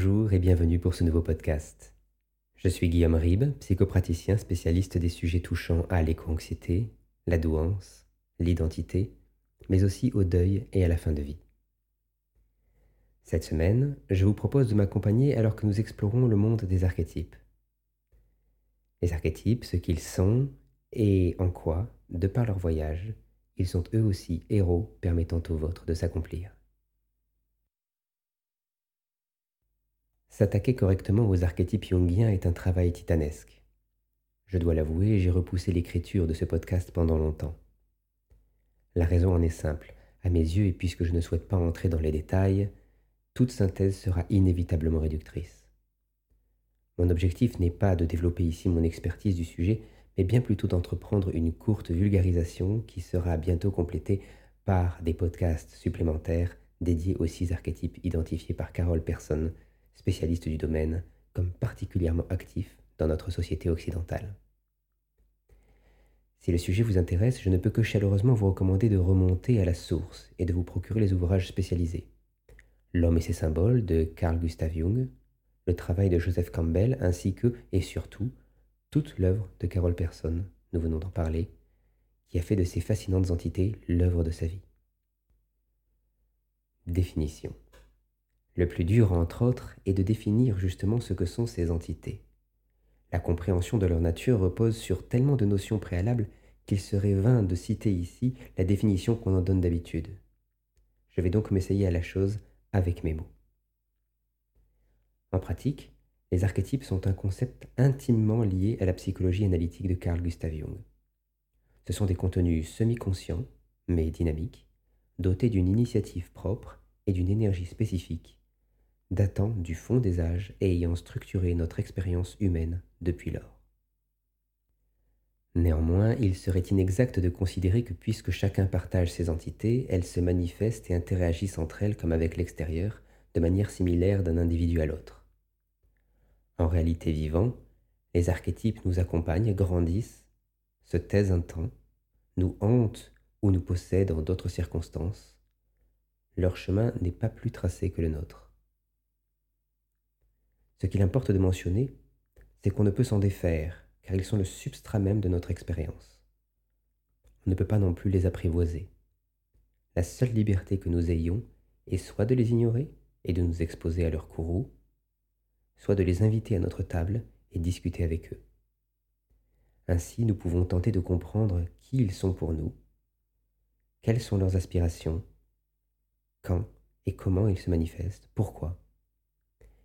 Bonjour et bienvenue pour ce nouveau podcast. Je suis Guillaume Ribes, psychopraticien spécialiste des sujets touchant à l'éco-anxiété, la douance, l'identité, mais aussi au deuil et à la fin de vie. Cette semaine, je vous propose de m'accompagner alors que nous explorons le monde des archétypes. Les archétypes, ce qu'ils sont et en quoi, de par leur voyage, ils sont eux aussi héros permettant aux vôtres de s'accomplir. S'attaquer correctement aux archétypes jungiens est un travail titanesque. Je dois l'avouer, j'ai repoussé l'écriture de ce podcast pendant longtemps. La raison en est simple. À mes yeux, et puisque je ne souhaite pas entrer dans les détails, toute synthèse sera inévitablement réductrice. Mon objectif n'est pas de développer ici mon expertise du sujet, mais bien plutôt d'entreprendre une courte vulgarisation qui sera bientôt complétée par des podcasts supplémentaires dédiés aux six archétypes identifiés par Carole Persson, spécialiste du domaine, comme particulièrement actifs dans notre société occidentale. Si le sujet vous intéresse, je ne peux que chaleureusement vous recommander de remonter à la source et de vous procurer les ouvrages spécialisés. L'homme et ses symboles de Carl Gustav Jung, le travail de Joseph Campbell, ainsi que, et surtout, toute l'œuvre de Carole Persson, nous venons d'en parler, qui a fait de ces fascinantes entités l'œuvre de sa vie. Définition. Le plus dur, entre autres, est de définir justement ce que sont ces entités. La compréhension de leur nature repose sur tellement de notions préalables qu'il serait vain de citer ici la définition qu'on en donne d'habitude. Je vais donc m'essayer à la chose avec mes mots. En pratique, les archétypes sont un concept intimement lié à la psychologie analytique de Carl Gustav Jung. Ce sont des contenus semi-conscients, mais dynamiques, dotés d'une initiative propre et d'une énergie spécifique, datant du fond des âges et ayant structuré notre expérience humaine depuis lors. Néanmoins, il serait inexact de considérer que puisque chacun partage ses entités, elles se manifestent et interagissent entre elles comme avec l'extérieur, de manière similaire d'un individu à l'autre. En réalité vivant, les archétypes nous accompagnent, grandissent, se taisent un temps, nous hantent ou nous possèdent en d'autres circonstances. Leur chemin n'est pas plus tracé que le nôtre. Ce qu'il importe de mentionner, c'est qu'on ne peut s'en défaire, car ils sont le substrat même de notre expérience. On ne peut pas non plus les apprivoiser. La seule liberté que nous ayons est soit de les ignorer et de nous exposer à leur courroux, soit de les inviter à notre table et discuter avec eux. Ainsi, nous pouvons tenter de comprendre qui ils sont pour nous, quelles sont leurs aspirations, quand et comment ils se manifestent, pourquoi,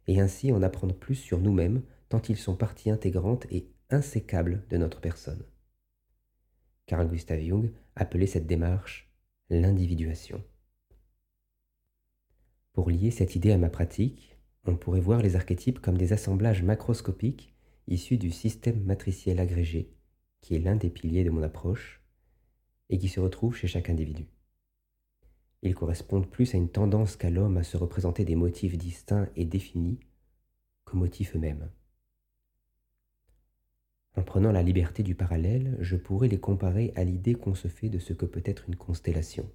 et ainsi en apprendre plus sur nous-mêmes tant ils sont partie intégrante et insécable de notre personne. Carl Gustav Jung appelait cette démarche l'individuation. Pour lier cette idée à ma pratique, on pourrait voir les archétypes comme des assemblages macroscopiques issus du système matriciel agrégé, qui est l'un des piliers de mon approche, et qui se retrouve chez chaque individu. Ils correspondent plus à une tendance qu'a l'homme à se représenter des motifs distincts et définis qu'aux motifs eux-mêmes. En prenant la liberté du parallèle, je pourrais les comparer à l'idée qu'on se fait de ce que peut être une constellation.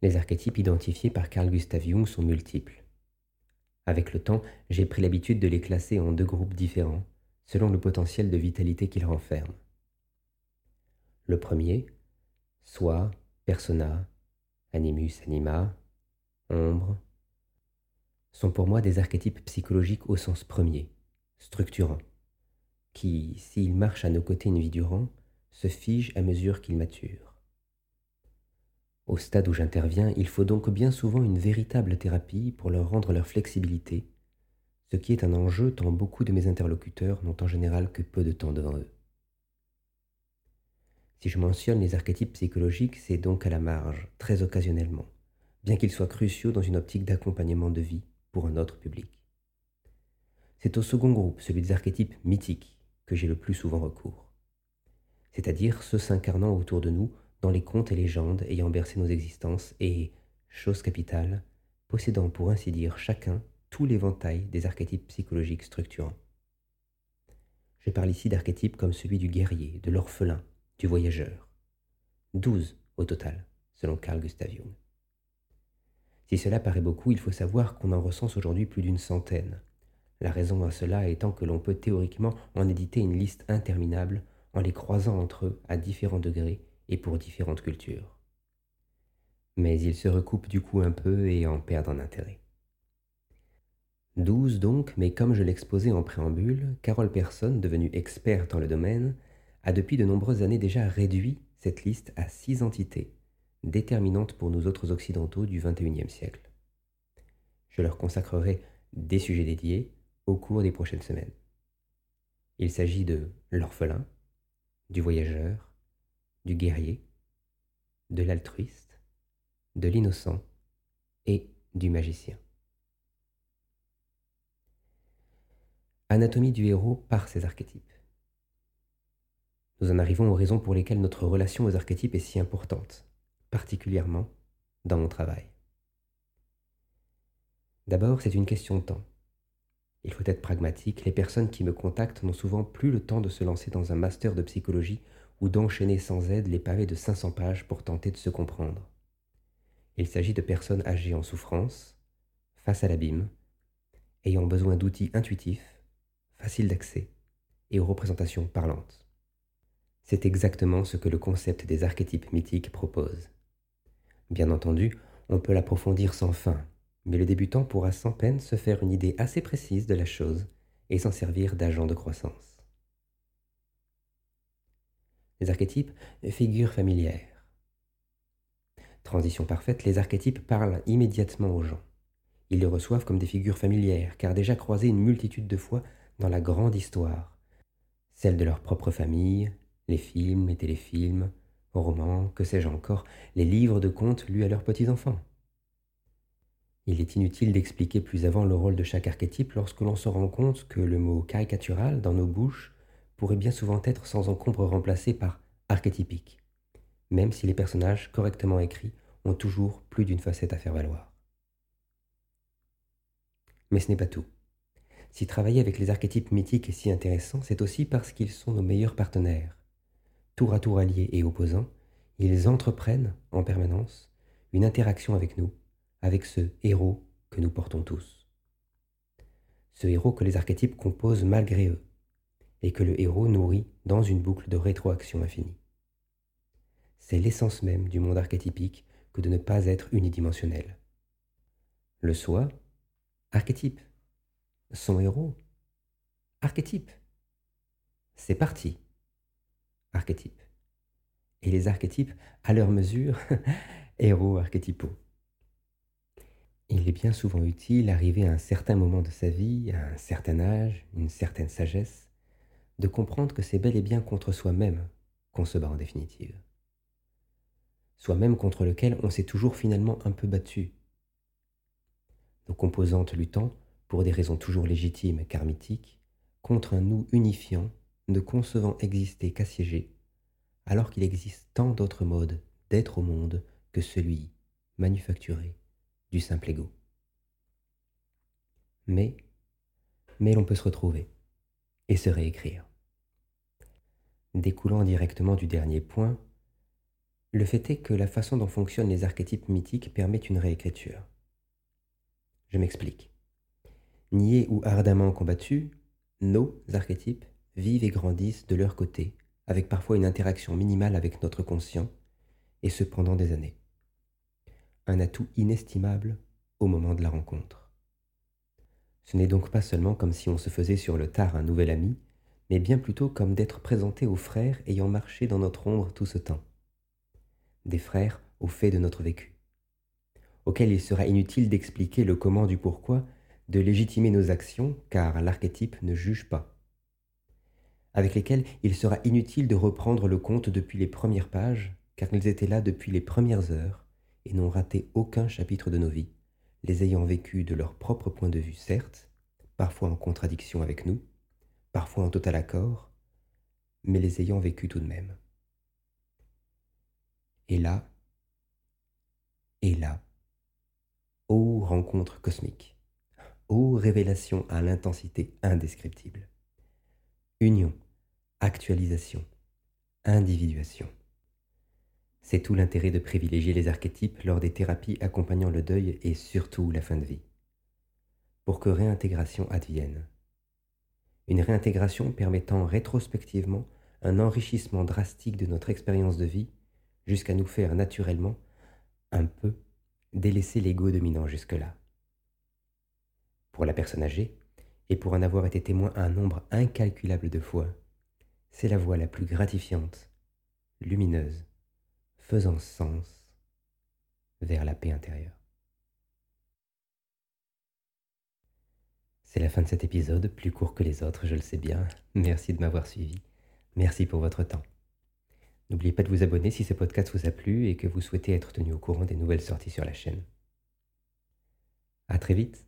Les archétypes identifiés par Carl Gustav Jung sont multiples. Avec le temps, j'ai pris l'habitude de les classer en deux groupes différents, selon le potentiel de vitalité qu'ils renferment. Le premier, soi, persona, animus anima, ombre, sont pour moi des archétypes psychologiques au sens premier, structurant, qui, s'il marche à nos côtés une vie durant, se fige à mesure qu'il mature. Au stade où j'interviens, il faut donc bien souvent une véritable thérapie pour leur rendre leur flexibilité, ce qui est un enjeu tant beaucoup de mes interlocuteurs n'ont en général que peu de temps devant eux. Si je mentionne les archétypes psychologiques, c'est donc à la marge, très occasionnellement, bien qu'ils soient cruciaux dans une optique d'accompagnement de vie pour un autre public. C'est au second groupe, celui des archétypes mythiques, que j'ai le plus souvent recours. C'est-à-dire ceux s'incarnant autour de nous dans les contes et légendes ayant bercé nos existences et, chose capitale, possédant pour ainsi dire chacun tout l'éventail des archétypes psychologiques structurants. Je parle ici d'archétypes comme celui du guerrier, de l'orphelin, du voyageur. Douze au total, selon Carl Gustav Jung. Si cela paraît beaucoup, il faut savoir qu'on en recense aujourd'hui plus d'une centaine. La raison à cela étant que l'on peut théoriquement en éditer une liste interminable en les croisant entre eux à différents degrés et pour différentes cultures. Mais ils se recoupent du coup un peu et en perdent en intérêt. Douze donc, mais comme je l'exposais en préambule, Carole Persson, devenue experte dans le domaine, a depuis de nombreuses années déjà réduit cette liste à six entités, déterminantes pour nous autres occidentaux du XXIe siècle. Je leur consacrerai des sujets dédiés au cours des prochaines semaines. Il s'agit de l'orphelin, du voyageur, du guerrier, de l'altruiste, de l'innocent et du magicien. Anatomie du héros par ses archétypes. Nous en arrivons aux raisons pour lesquelles notre relation aux archétypes est si importante, particulièrement dans mon travail. D'abord, c'est une question de temps. Il faut être pragmatique, les personnes qui me contactent n'ont souvent plus le temps de se lancer dans un master de psychologie ou d'enchaîner sans aide les pavés de 500 pages pour tenter de se comprendre. Il s'agit de personnes âgées en souffrance, face à l'abîme, ayant besoin d'outils intuitifs facile d'accès et aux représentations parlantes. C'est exactement ce que le concept des archétypes mythiques propose. Bien entendu, on peut l'approfondir sans fin, mais le débutant pourra sans peine se faire une idée assez précise de la chose et s'en servir d'agent de croissance. Les archétypes, figures familières. Transition parfaite, les archétypes parlent immédiatement aux gens. Ils les reçoivent comme des figures familières, car déjà croisés une multitude de fois dans la grande histoire, celle de leur propre famille, les films et téléfilms, romans, que sais-je encore, les livres de contes lus à leurs petits-enfants. Il est inutile d'expliquer plus avant le rôle de chaque archétype lorsque l'on se rend compte que le mot caricatural dans nos bouches pourrait bien souvent être sans encombre remplacé par archétypique, même si les personnages correctement écrits ont toujours plus d'une facette à faire valoir. Mais ce n'est pas tout. Si travailler avec les archétypes mythiques est si intéressant, c'est aussi parce qu'ils sont nos meilleurs partenaires. Tour à tour alliés et opposants, ils entreprennent en permanence une interaction avec nous, avec ce héros que nous portons tous. Ce héros que les archétypes composent malgré eux, et que le héros nourrit dans une boucle de rétroaction infinie. C'est l'essence même du monde archétypique que de ne pas être unidimensionnel. Le soi, archétype, son héros. Archétype. C'est parti. Archétype. Et les archétypes, à leur mesure, héros archétypaux. Il est bien souvent utile, arrivé à un certain moment de sa vie, à un certain âge, une certaine sagesse, de comprendre que c'est bel et bien contre soi-même qu'on se bat en définitive. Soi-même contre lequel on s'est toujours finalement un peu battu. Nos composantes luttant pour des raisons toujours légitimes car mythiques, contre un nous unifiant, ne concevant exister qu'assiégé, alors qu'il existe tant d'autres modes d'être au monde que celui, manufacturé, du simple ego. Mais, mais l'on peut se retrouver et se réécrire. Découlant directement du dernier point, le fait est que la façon dont fonctionnent les archétypes mythiques permet une réécriture. Je m'explique. Niais ou ardemment combattus, nos archétypes vivent et grandissent de leur côté, avec parfois une interaction minimale avec notre conscient, et ce pendant des années. Un atout inestimable au moment de la rencontre. Ce n'est donc pas seulement comme si on se faisait sur le tard un nouvel ami, mais bien plutôt comme d'être présenté aux frères ayant marché dans notre ombre tout ce temps. Des frères au fait de notre vécu, auxquels il sera inutile d'expliquer le comment du pourquoi, de légitimer nos actions, car l'archétype ne juge pas, avec lesquels il sera inutile de reprendre le compte depuis les premières pages, car ils étaient là depuis les premières heures et n'ont raté aucun chapitre de nos vies, les ayant vécus de leur propre point de vue, certes, parfois en contradiction avec nous, parfois en total accord, mais les ayant vécus tout de même. Et là, et là, ô rencontre cosmique ô révélation à l'intensité indescriptible. Union, actualisation, individuation. C'est tout l'intérêt de privilégier les archétypes lors des thérapies accompagnant le deuil et surtout la fin de vie. Pour que réintégration advienne. Une réintégration permettant rétrospectivement un enrichissement drastique de notre expérience de vie jusqu'à nous faire naturellement un peu délaisser l'ego dominant jusque-là. Pour la personne âgée, et pour en avoir été témoin un nombre incalculable de fois, c'est la voie la plus gratifiante, lumineuse, faisant sens vers la paix intérieure. C'est la fin de cet épisode, plus court que les autres, je le sais bien. Merci de m'avoir suivi. Merci pour votre temps. N'oubliez pas de vous abonner si ce podcast vous a plu et que vous souhaitez être tenu au courant des nouvelles sorties sur la chaîne. À très vite